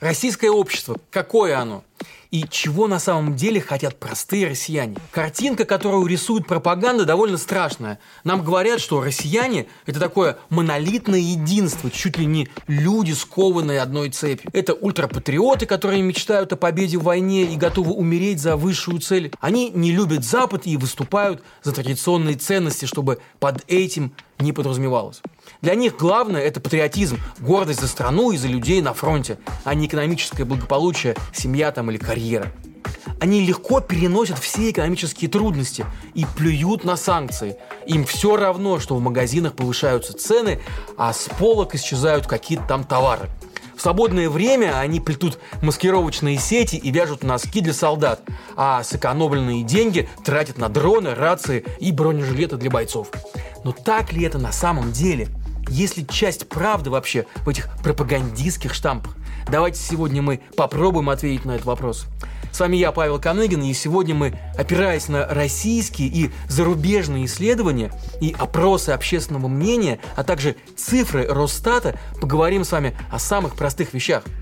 Российское общество, какое оно? и чего на самом деле хотят простые россияне. Картинка, которую рисует пропаганда, довольно страшная. Нам говорят, что россияне – это такое монолитное единство, чуть ли не люди, скованные одной цепью. Это ультрапатриоты, которые мечтают о победе в войне и готовы умереть за высшую цель. Они не любят Запад и выступают за традиционные ценности, чтобы под этим не подразумевалось. Для них главное – это патриотизм, гордость за страну и за людей на фронте, а не экономическое благополучие, семья там или карьера. Они легко переносят все экономические трудности и плюют на санкции. Им все равно, что в магазинах повышаются цены, а с полок исчезают какие-то там товары. В свободное время они плетут маскировочные сети и вяжут носки для солдат, а сэкономленные деньги тратят на дроны, рации и бронежилеты для бойцов. Но так ли это на самом деле? Есть ли часть правды вообще в этих пропагандистских штампах? Давайте сегодня мы попробуем ответить на этот вопрос. С вами я, Павел Каныгин, и сегодня мы, опираясь на российские и зарубежные исследования и опросы общественного мнения, а также цифры Росстата, поговорим с вами о самых простых вещах –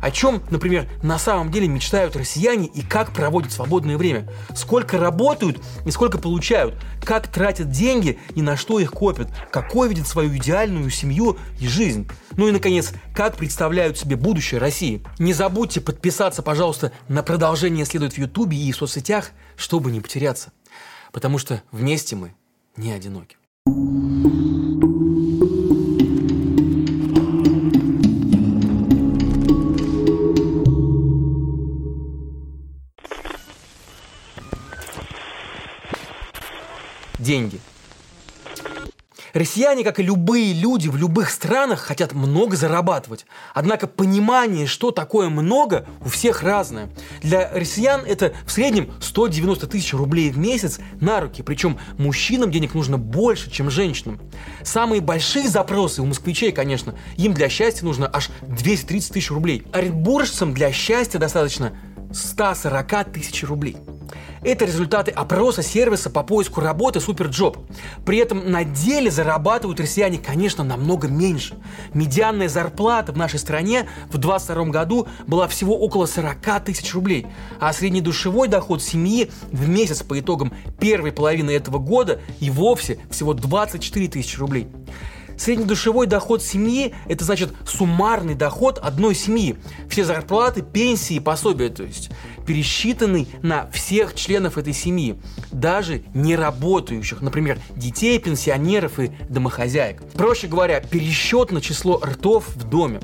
о чем, например, на самом деле мечтают россияне и как проводят свободное время? Сколько работают и сколько получают? Как тратят деньги и на что их копят? Какой видят свою идеальную семью и жизнь? Ну и, наконец, как представляют себе будущее России? Не забудьте подписаться, пожалуйста, на продолжение следует в Ютубе и в соцсетях, чтобы не потеряться. Потому что вместе мы не одиноки. Деньги. Россияне, как и любые люди в любых странах, хотят много зарабатывать. Однако понимание, что такое много, у всех разное. Для россиян это в среднем 190 тысяч рублей в месяц на руки. Причем мужчинам денег нужно больше, чем женщинам. Самые большие запросы у москвичей, конечно, им для счастья нужно аж 230 тысяч рублей. Оренбуржцам для счастья достаточно 140 тысяч рублей. Это результаты опроса сервиса по поиску работы Superjob. При этом на деле зарабатывают россияне, конечно, намного меньше. Медианная зарплата в нашей стране в 2022 году была всего около 40 тысяч рублей, а среднедушевой доход семьи в месяц по итогам первой половины этого года и вовсе всего 24 тысячи рублей. Среднедушевой доход семьи – это значит суммарный доход одной семьи. Все зарплаты, пенсии, пособия, то есть пересчитанный на всех членов этой семьи, даже не работающих, например, детей, пенсионеров и домохозяек. Проще говоря, пересчет на число ртов в доме.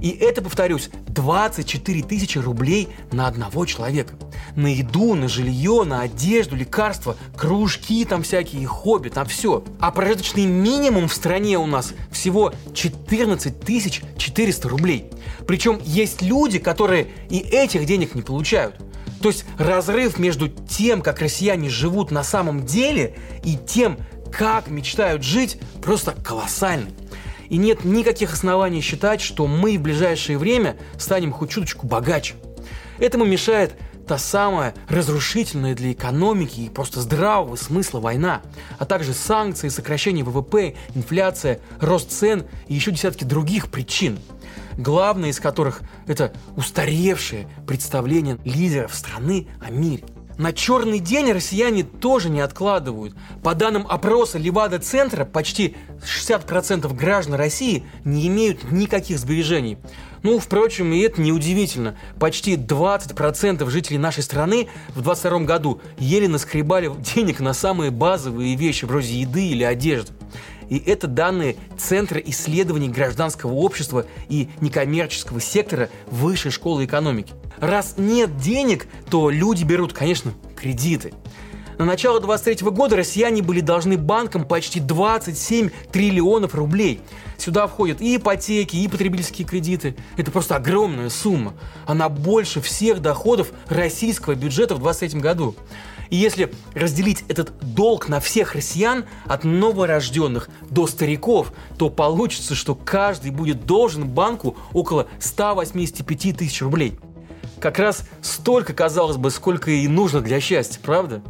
И это, повторюсь, 24 тысячи рублей на одного человека. На еду, на жилье, на одежду, лекарства, кружки там всякие, хобби, там все. А прожиточный минимум в стране у нас всего 14 тысяч 400 рублей. Причем есть люди, которые и этих денег не получают. То есть разрыв между тем, как россияне живут на самом деле, и тем, как мечтают жить, просто колоссальный. И нет никаких оснований считать, что мы в ближайшее время станем хоть чуточку богаче. Этому мешает та самая разрушительная для экономики и просто здравого смысла война, а также санкции, сокращение ВВП, инфляция, рост цен и еще десятки других причин. Главное из которых это устаревшее представление лидеров страны о мире. На черный день россияне тоже не откладывают. По данным опроса Левада-центра, почти 60% граждан России не имеют никаких сбережений. Ну, впрочем, и это неудивительно. Почти 20% жителей нашей страны в 2022 году еле наскребали денег на самые базовые вещи, вроде еды или одежды. И это данные Центра исследований гражданского общества и некоммерческого сектора Высшей школы экономики. Раз нет денег, то люди берут, конечно, кредиты. На начало 23 года россияне были должны банкам почти 27 триллионов рублей. Сюда входят и ипотеки, и потребительские кредиты. Это просто огромная сумма. Она больше всех доходов российского бюджета в 23 году. И если разделить этот долг на всех россиян, от новорожденных до стариков, то получится, что каждый будет должен банку около 185 тысяч рублей. Как раз столько, казалось бы, сколько и нужно для счастья, правда?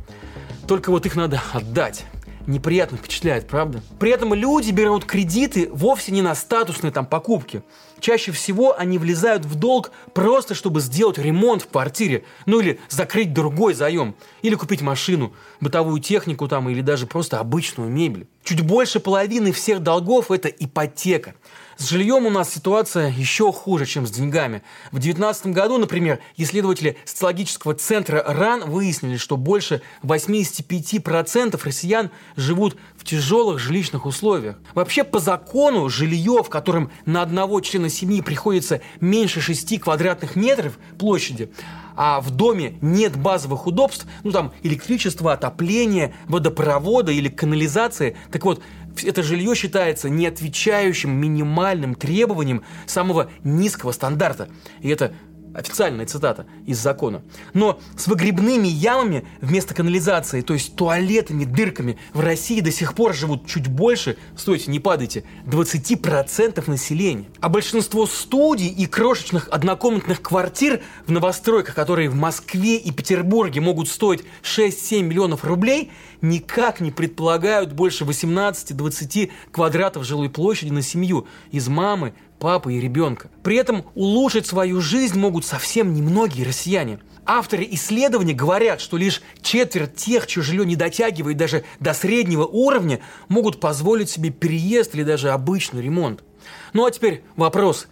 Только вот их надо отдать. Неприятно впечатляет, правда? При этом люди берут кредиты вовсе не на статусные там покупки. Чаще всего они влезают в долг просто, чтобы сделать ремонт в квартире, ну или закрыть другой заем, или купить машину, бытовую технику там, или даже просто обычную мебель. Чуть больше половины всех долгов – это ипотека. С жильем у нас ситуация еще хуже, чем с деньгами. В 2019 году, например, исследователи социологического центра РАН выяснили, что больше 85% россиян живут в тяжелых жилищных условиях. Вообще, по закону, жилье, в котором на одного члена семьи приходится меньше 6 квадратных метров площади, а в доме нет базовых удобств, ну там электричество, отопление, водопровода или канализации, так вот, это жилье считается не отвечающим минимальным требованиям самого низкого стандарта. И это Официальная цитата из закона. Но с выгребными ямами вместо канализации, то есть туалетами, дырками, в России до сих пор живут чуть больше, стойте, не падайте, 20% населения. А большинство студий и крошечных однокомнатных квартир в новостройках, которые в Москве и Петербурге могут стоить 6-7 миллионов рублей, никак не предполагают больше 18-20 квадратов жилой площади на семью из мамы, папы и ребенка. При этом улучшить свою жизнь могут совсем немногие россияне. Авторы исследований говорят, что лишь четверть тех, чье жилье не дотягивает даже до среднего уровня, могут позволить себе переезд или даже обычный ремонт. Ну а теперь вопрос.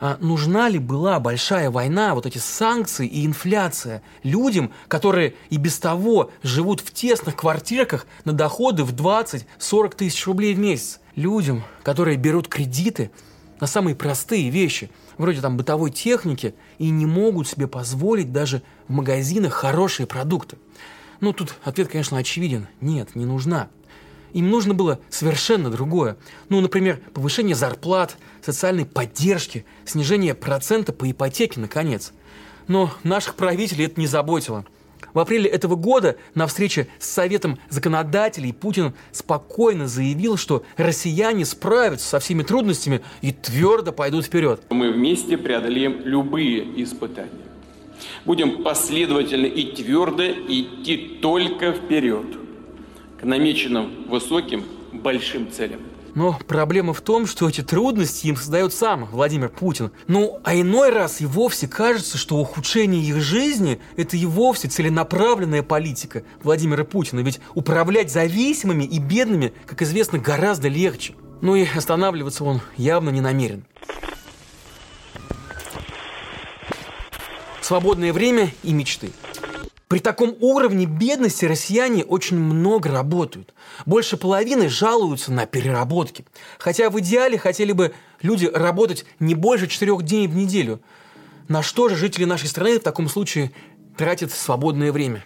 А нужна ли была большая война, вот эти санкции и инфляция людям, которые и без того живут в тесных квартирках на доходы в 20-40 тысяч рублей в месяц? Людям, которые берут кредиты – на самые простые вещи, вроде там бытовой техники, и не могут себе позволить даже в магазинах хорошие продукты. Ну, тут ответ, конечно, очевиден. Нет, не нужна. Им нужно было совершенно другое. Ну, например, повышение зарплат, социальной поддержки, снижение процента по ипотеке, наконец. Но наших правителей это не заботило – в апреле этого года на встрече с Советом законодателей Путин спокойно заявил, что россияне справятся со всеми трудностями и твердо пойдут вперед. Мы вместе преодолеем любые испытания. Будем последовательно и твердо идти только вперед к намеченным высоким большим целям. Но проблема в том, что эти трудности им создает сам Владимир Путин. Ну, а иной раз и вовсе кажется, что ухудшение их жизни – это и вовсе целенаправленная политика Владимира Путина. Ведь управлять зависимыми и бедными, как известно, гораздо легче. Ну и останавливаться он явно не намерен. Свободное время и мечты. При таком уровне бедности россияне очень много работают. Больше половины жалуются на переработки. Хотя в идеале хотели бы люди работать не больше четырех дней в неделю. На что же жители нашей страны в таком случае тратят свободное время?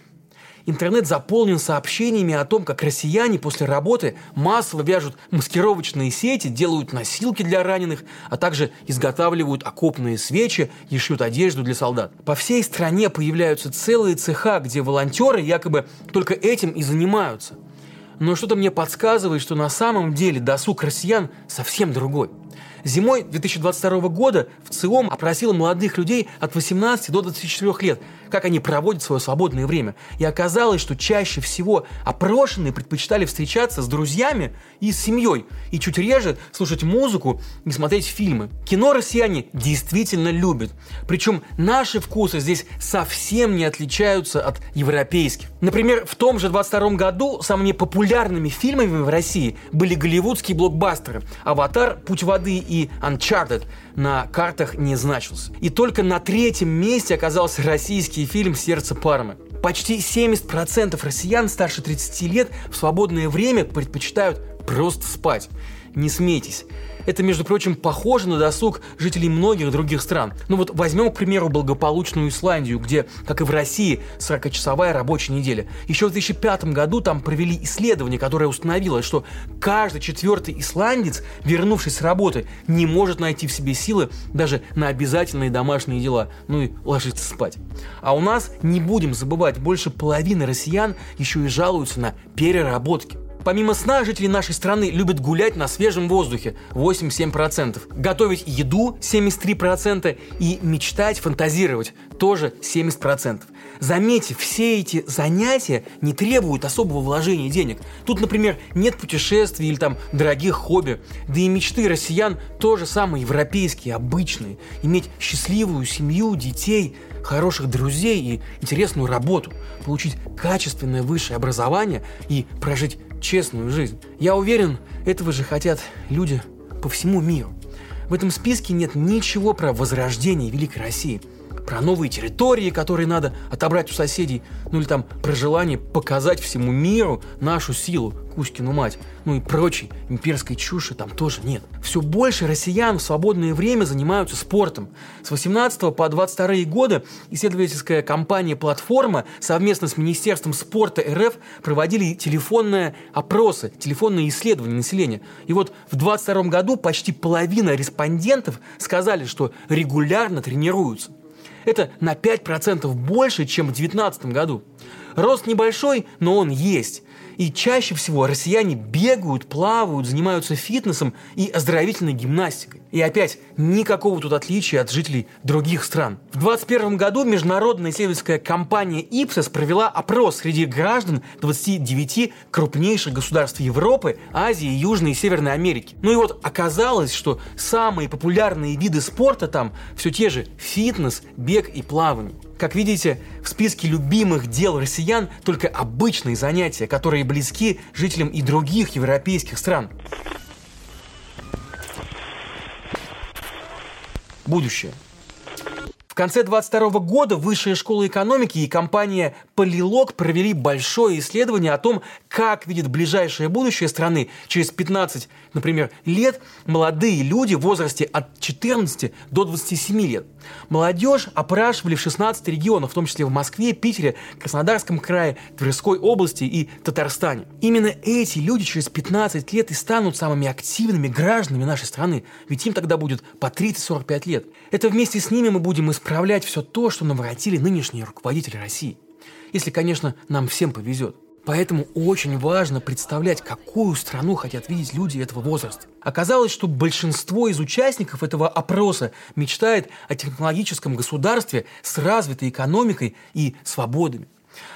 Интернет заполнен сообщениями о том, как россияне после работы массово вяжут маскировочные сети, делают носилки для раненых, а также изготавливают окопные свечи и шьют одежду для солдат. По всей стране появляются целые цеха, где волонтеры якобы только этим и занимаются. Но что-то мне подсказывает, что на самом деле досуг россиян совсем другой – Зимой 2022 года в ЦИОМ опросила молодых людей от 18 до 24 лет, как они проводят свое свободное время. И оказалось, что чаще всего опрошенные предпочитали встречаться с друзьями и с семьей, и чуть реже слушать музыку и смотреть фильмы. Кино россияне действительно любят. Причем наши вкусы здесь совсем не отличаются от европейских. Например, в том же 22 году самыми популярными фильмами в России были голливудские блокбастеры «Аватар», «Путь воды» и Uncharted на картах не значился. И только на третьем месте оказался российский фильм «Сердце Пармы». Почти 70% россиян старше 30 лет в свободное время предпочитают просто спать. Не смейтесь. Это, между прочим, похоже на досуг жителей многих других стран. Ну вот возьмем, к примеру, благополучную Исландию, где, как и в России, 40-часовая рабочая неделя. Еще в 2005 году там провели исследование, которое установило, что каждый четвертый исландец, вернувшись с работы, не может найти в себе силы даже на обязательные домашние дела, ну и ложиться спать. А у нас, не будем забывать, больше половины россиян еще и жалуются на переработки. Помимо сна, жители нашей страны любят гулять на свежем воздухе 8-7%, готовить еду 73% и мечтать, фантазировать тоже 70%. Заметьте, все эти занятия не требуют особого вложения денег. Тут, например, нет путешествий или там дорогих хобби. Да и мечты россиян тоже самые европейские, обычные. Иметь счастливую семью, детей, хороших друзей и интересную работу. Получить качественное высшее образование и прожить честную жизнь. Я уверен, этого же хотят люди по всему миру. В этом списке нет ничего про возрождение Великой России – про новые территории, которые надо отобрать у соседей, ну или там про желание показать всему миру нашу силу, Кузькину мать, ну и прочей имперской чуши там тоже нет. Все больше россиян в свободное время занимаются спортом. С 18 по 22 годы исследовательская компания «Платформа» совместно с Министерством спорта РФ проводили телефонные опросы, телефонные исследования населения. И вот в 22 году почти половина респондентов сказали, что регулярно тренируются. Это на 5% больше, чем в 2019 году. Рост небольшой, но он есть. И чаще всего россияне бегают, плавают, занимаются фитнесом и оздоровительной гимнастикой. И опять, никакого тут отличия от жителей других стран. В 2021 году международная исследовательская компания Ipsos провела опрос среди граждан 29 крупнейших государств Европы, Азии, Южной и Северной Америки. Ну и вот оказалось, что самые популярные виды спорта там все те же фитнес, бег и плавание. Как видите, в списке любимых дел россиян только обычные занятия, которые близки жителям и других европейских стран. Будущее. В конце 22 года Высшая школа экономики и компания Полилог провели большое исследование о том, как видит ближайшее будущее страны через 15, например, лет молодые люди в возрасте от 14 до 27 лет. Молодежь опрашивали в 16 регионах, в том числе в Москве, Питере, Краснодарском крае, Тверской области и Татарстане. Именно эти люди через 15 лет и станут самыми активными гражданами нашей страны, ведь им тогда будет по 30-45 лет. Это вместе с ними мы будем исправлять исправлять все то, что наворотили нынешние руководители России. Если, конечно, нам всем повезет. Поэтому очень важно представлять, какую страну хотят видеть люди этого возраста. Оказалось, что большинство из участников этого опроса мечтает о технологическом государстве с развитой экономикой и свободами.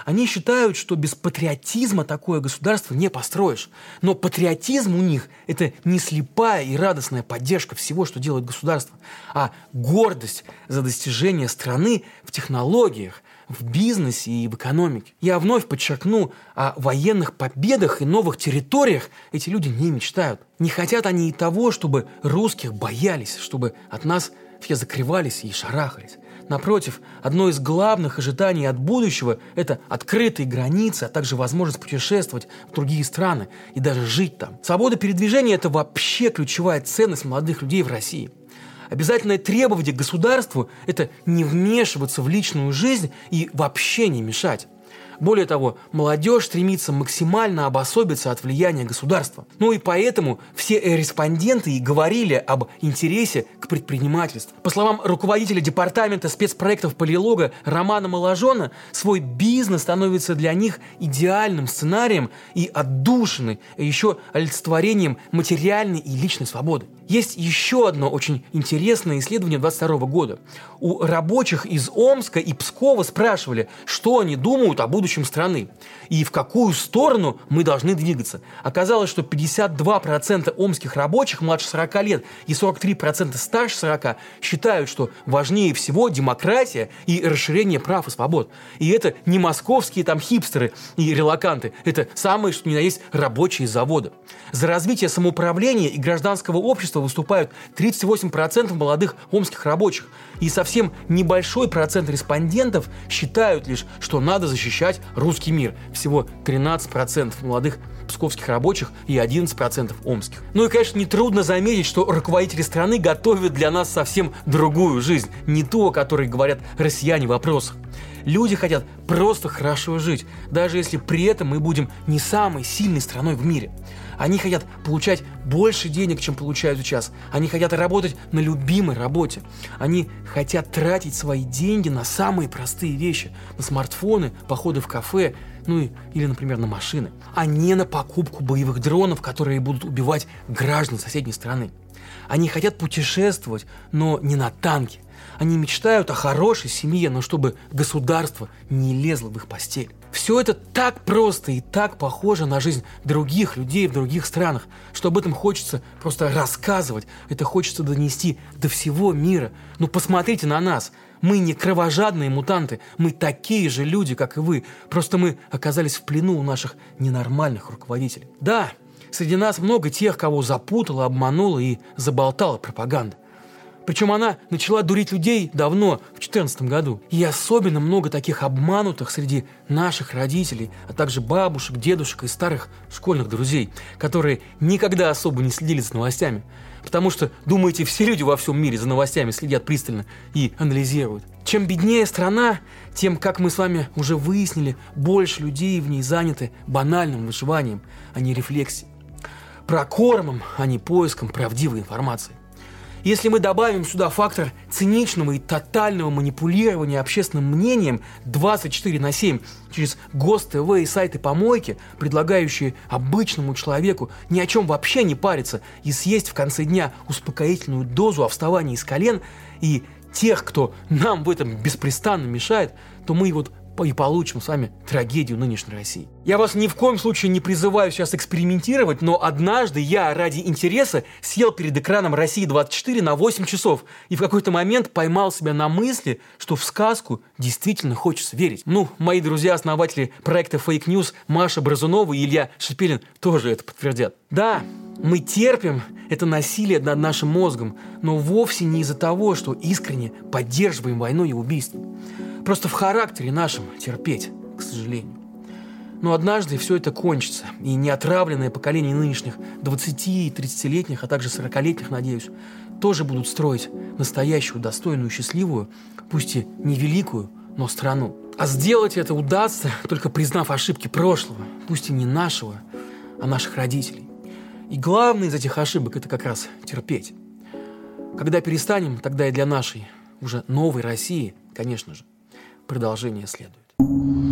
Они считают, что без патриотизма такое государство не построишь. Но патриотизм у них – это не слепая и радостная поддержка всего, что делает государство, а гордость за достижение страны в технологиях, в бизнесе и в экономике. Я вновь подчеркну, о военных победах и новых территориях эти люди не мечтают. Не хотят они и того, чтобы русских боялись, чтобы от нас все закрывались и шарахались. Напротив, одно из главных ожиданий от будущего – это открытые границы, а также возможность путешествовать в другие страны и даже жить там. Свобода передвижения – это вообще ключевая ценность молодых людей в России. Обязательное требование к государству – это не вмешиваться в личную жизнь и вообще не мешать. Более того, молодежь стремится максимально обособиться от влияния государства. Ну и поэтому все респонденты и говорили об интересе к предпринимательству. По словам руководителя департамента спецпроектов Полилога Романа Моложона, свой бизнес становится для них идеальным сценарием и отдушиной, а еще олицетворением материальной и личной свободы. Есть еще одно очень интересное исследование 22 года. У рабочих из Омска и Пскова спрашивали, что они думают о будущем страны и в какую сторону мы должны двигаться. Оказалось, что 52% омских рабочих младше 40 лет и 43% старше 40 считают, что важнее всего демократия и расширение прав и свобод. И это не московские там хипстеры и релаканты, это самые, что ни на есть, рабочие завода. За развитие самоуправления и гражданского общества общества выступают 38% молодых омских рабочих. И совсем небольшой процент респондентов считают лишь, что надо защищать русский мир. Всего 13% молодых псковских рабочих и 11% омских. Ну и, конечно, нетрудно заметить, что руководители страны готовят для нас совсем другую жизнь, не ту, о которой говорят россияне в вопросах. Люди хотят просто хорошо жить, даже если при этом мы будем не самой сильной страной в мире. Они хотят получать больше денег, чем получают сейчас. Они хотят работать на любимой работе. Они хотят тратить свои деньги на самые простые вещи. На смартфоны, походы в кафе, ну и, или, например, на машины, а не на покупку боевых дронов, которые будут убивать граждан соседней страны. Они хотят путешествовать, но не на танке. Они мечтают о хорошей семье, но чтобы государство не лезло в их постель. Все это так просто и так похоже на жизнь других людей в других странах, что об этом хочется просто рассказывать, это хочется донести до всего мира. Ну посмотрите на нас. Мы не кровожадные мутанты, мы такие же люди, как и вы. Просто мы оказались в плену у наших ненормальных руководителей. Да, среди нас много тех, кого запутала, обманула и заболтала пропаганда. Причем она начала дурить людей давно, в 2014 году. И особенно много таких обманутых среди наших родителей, а также бабушек, дедушек и старых школьных друзей, которые никогда особо не следили за новостями. Потому что, думаете, все люди во всем мире за новостями следят пристально и анализируют. Чем беднее страна, тем, как мы с вами уже выяснили, больше людей в ней заняты банальным выживанием, а не рефлексией. Прокормом, а не поиском правдивой информации. Если мы добавим сюда фактор циничного и тотального манипулирования общественным мнением 24 на 7 через ГОСТ-ТВ и сайты-помойки, предлагающие обычному человеку ни о чем вообще не париться и съесть в конце дня успокоительную дозу о вставании из колен, и тех, кто нам в этом беспрестанно мешает, то мы вот и получим с вами трагедию нынешней России. Я вас ни в коем случае не призываю сейчас экспериментировать, но однажды я ради интереса сел перед экраном России-24 на 8 часов и в какой-то момент поймал себя на мысли, что в сказку действительно хочется верить. Ну, мои друзья-основатели проекта Fake News Маша Бразунова и Илья Шепелин тоже это подтвердят. Да, мы терпим это насилие над нашим мозгом, но вовсе не из-за того, что искренне поддерживаем войну и убийство. Просто в характере нашем терпеть, к сожалению. Но однажды все это кончится, и неотравленное поколение нынешних 20 и 30-летних, а также 40-летних, надеюсь, тоже будут строить настоящую, достойную, счастливую, пусть и невеликую, но страну. А сделать это удастся, только признав ошибки прошлого, пусть и не нашего, а наших родителей. И главное из этих ошибок – это как раз терпеть. Когда перестанем, тогда и для нашей, уже новой России, конечно же, Продолжение следует.